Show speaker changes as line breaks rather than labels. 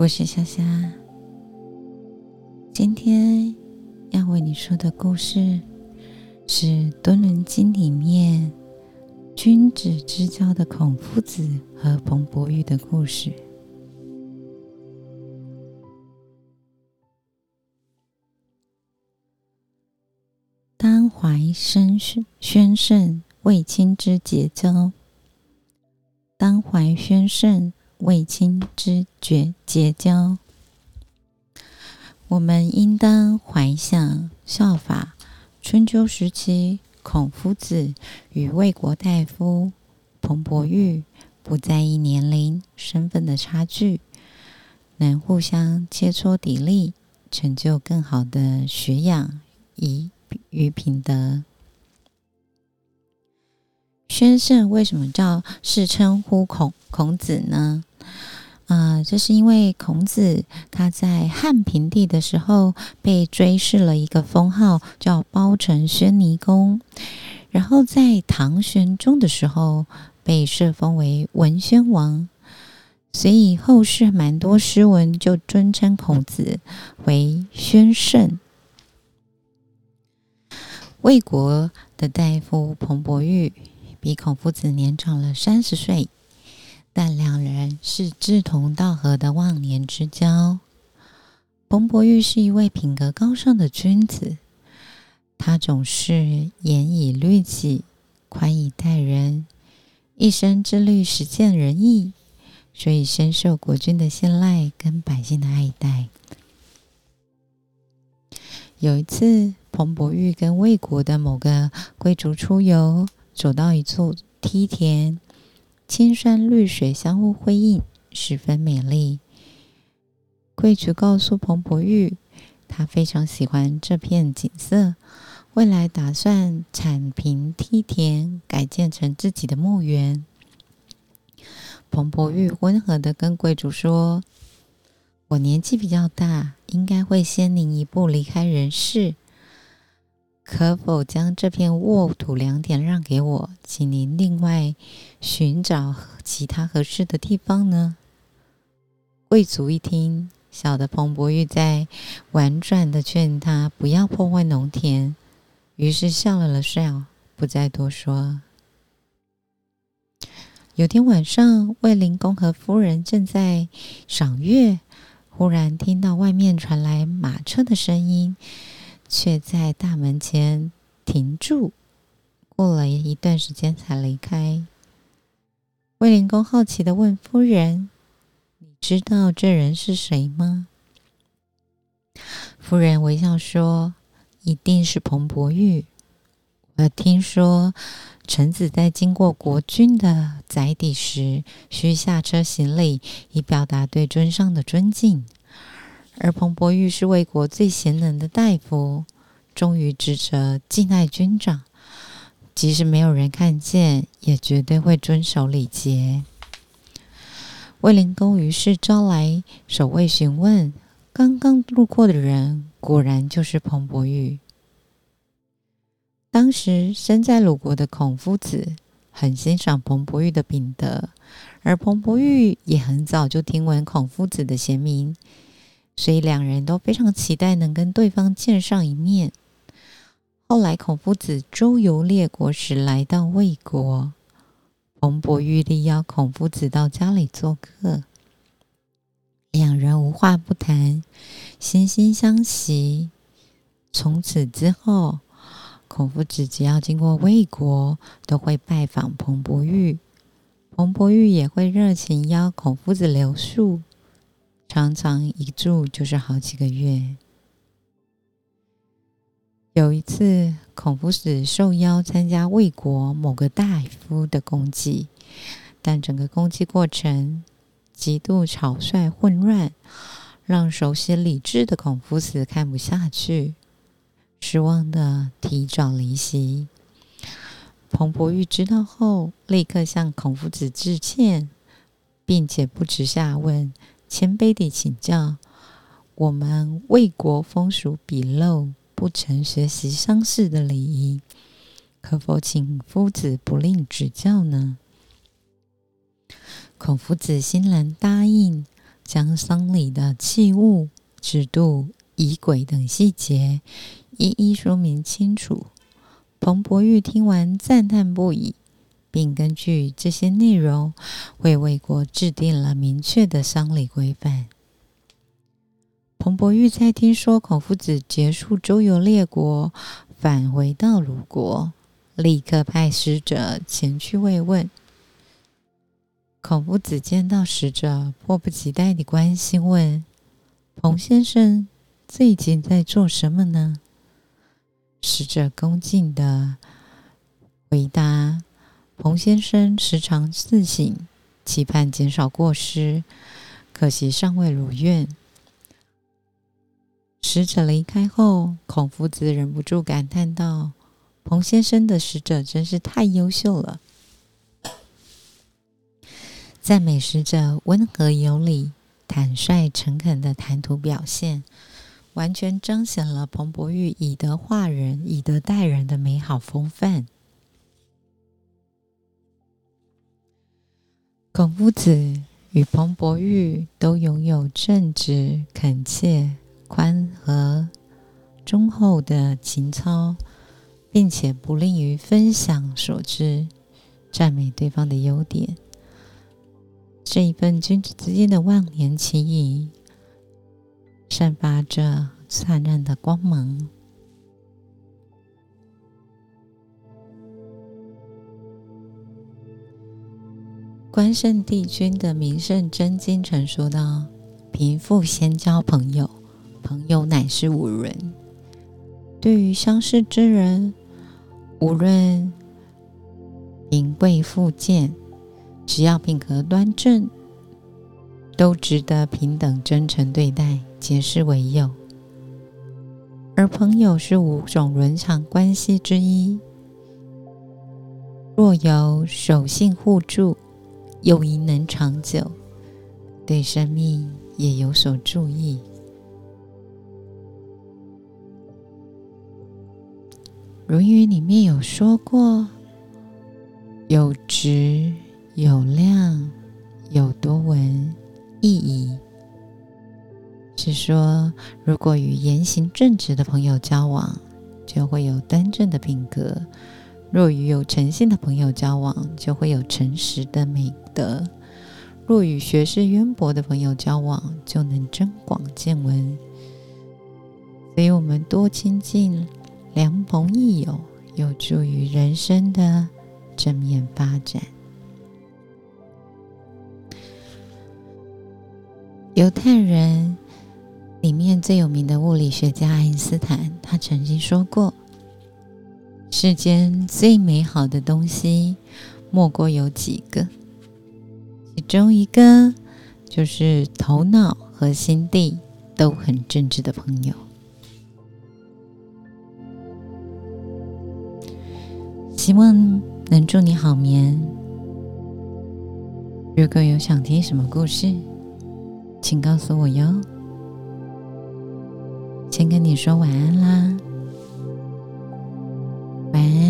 我是夏夏，今天要为你说的故事是《敦伦经》里面君子之交的孔夫子和彭伯玉的故事。当怀生宣宣圣为亲之结交，当怀宣圣。为亲之绝结交，我们应当怀想效法春秋时期孔夫子与魏国大夫彭伯玉，不在意年龄、身份的差距，能互相切磋砥砺，成就更好的学养与与品德。宣圣为什么叫是称呼孔孔子呢？啊，这是因为孔子他在汉平帝的时候被追谥了一个封号，叫包城宣尼公。然后在唐玄宗的时候被册封为文宣王，所以后世蛮多诗文就尊称孔子为宣圣。魏国的大夫彭伯玉比孔夫子年长了三十岁。但两人是志同道合的忘年之交。彭伯玉是一位品格高尚的君子，他总是严以律己，宽以待人，一生致力实践仁义，所以深受国君的信赖跟百姓的爱戴。有一次，彭伯玉跟魏国的某个贵族出游，走到一处梯田。青山绿水相互辉映，十分美丽。贵族告诉彭伯玉，他非常喜欢这片景色，未来打算铲平梯田，改建成自己的墓园。彭伯玉温和的跟贵族说：“我年纪比较大，应该会先您一步离开人世。”可否将这片沃土良田让给我，请您另外寻找其他合适的地方呢？贵族一听，晓得彭伯玉在婉转的劝他不要破坏农田，于是笑了笑，不再多说。有天晚上，卫灵公和夫人正在赏月，忽然听到外面传来马车的声音。却在大门前停住，过了一段时间才离开。卫灵公好奇的问夫人：“你知道这人是谁吗？”夫人微笑说：“一定是彭伯玉。我听说，臣子在经过国君的宅邸时，需下车行礼，以表达对尊上的尊敬。”而彭伯玉是魏国最贤能的大夫，忠于职责，敬爱军长，即使没有人看见，也绝对会遵守礼节。卫灵公于是招来守卫询问，刚刚路过的人果然就是彭伯玉。当时身在鲁国的孔夫子很欣赏彭伯玉的品德，而彭伯玉也很早就听闻孔夫子的贤名。所以两人都非常期待能跟对方见上一面。后来孔夫子周游列国时，来到魏国，彭伯玉力邀孔夫子到家里做客，两人无话不谈，惺惺相惜。从此之后，孔夫子只要经过魏国，都会拜访彭伯玉，彭伯玉也会热情邀孔夫子留宿。常常一住就是好几个月。有一次，孔夫子受邀参加魏国某个大夫的公祭，但整个公祭过程极度草率混乱，让熟悉礼制的孔夫子看不下去，失望的提早离席。彭伯玉知道后，立刻向孔夫子致歉，并且不耻下问。谦卑地请教：我们魏国风俗鄙陋，不曾学习丧事的礼仪，可否请夫子不吝指教呢？孔夫子欣然答应，将丧礼的器物、制度、仪轨等细节一一说明清楚。彭伯玉听完赞叹不已，并根据这些内容为魏国制定了明确的丧礼规范。彭伯玉在听说孔夫子结束周游列国，返回到鲁国，立刻派使者前去慰问。孔夫子见到使者，迫不及待地关心问：“彭先生最近在做什么呢？”使者恭敬地回答：“彭先生时常自省，期盼减少过失，可惜尚未如愿。”使者离开后，孔夫子忍不住感叹道：“彭先生的使者真是太优秀了。”赞美使者温和有礼、坦率诚恳的谈吐表现，完全彰显了彭博玉以德化人、以德待人的美好风范。孔夫子与彭伯玉都拥有正直、恳切。宽和、忠厚的情操，并且不吝于分享所知，赞美对方的优点。这一份君子之间的万年情谊，散发着灿烂的光芒。关圣帝君的名圣真经曾说道：“贫富先交朋友。”朋友乃是五人。对于相识之人，无论贫贵富贱，只要品格端正，都值得平等真诚对待，结识为友。而朋友是五种伦常关系之一，若有守信互助，友谊能长久，对生命也有所注意。《论语》里面有说过：“有直，有量，有多闻，益矣。”是说，如果与言行正直的朋友交往，就会有端正的品格；若与有诚信的朋友交往，就会有诚实的美德；若与学识渊博的朋友交往，就能增广见闻。所以，我们多亲近。良朋益友有助于人生的正面发展。犹太人里面最有名的物理学家爱因斯坦，他曾经说过：“世间最美好的东西，莫过有几个，其中一个就是头脑和心地都很正直的朋友。”希望能祝你好眠。如果有想听什么故事，请告诉我哟。先跟你说晚安啦。晚安。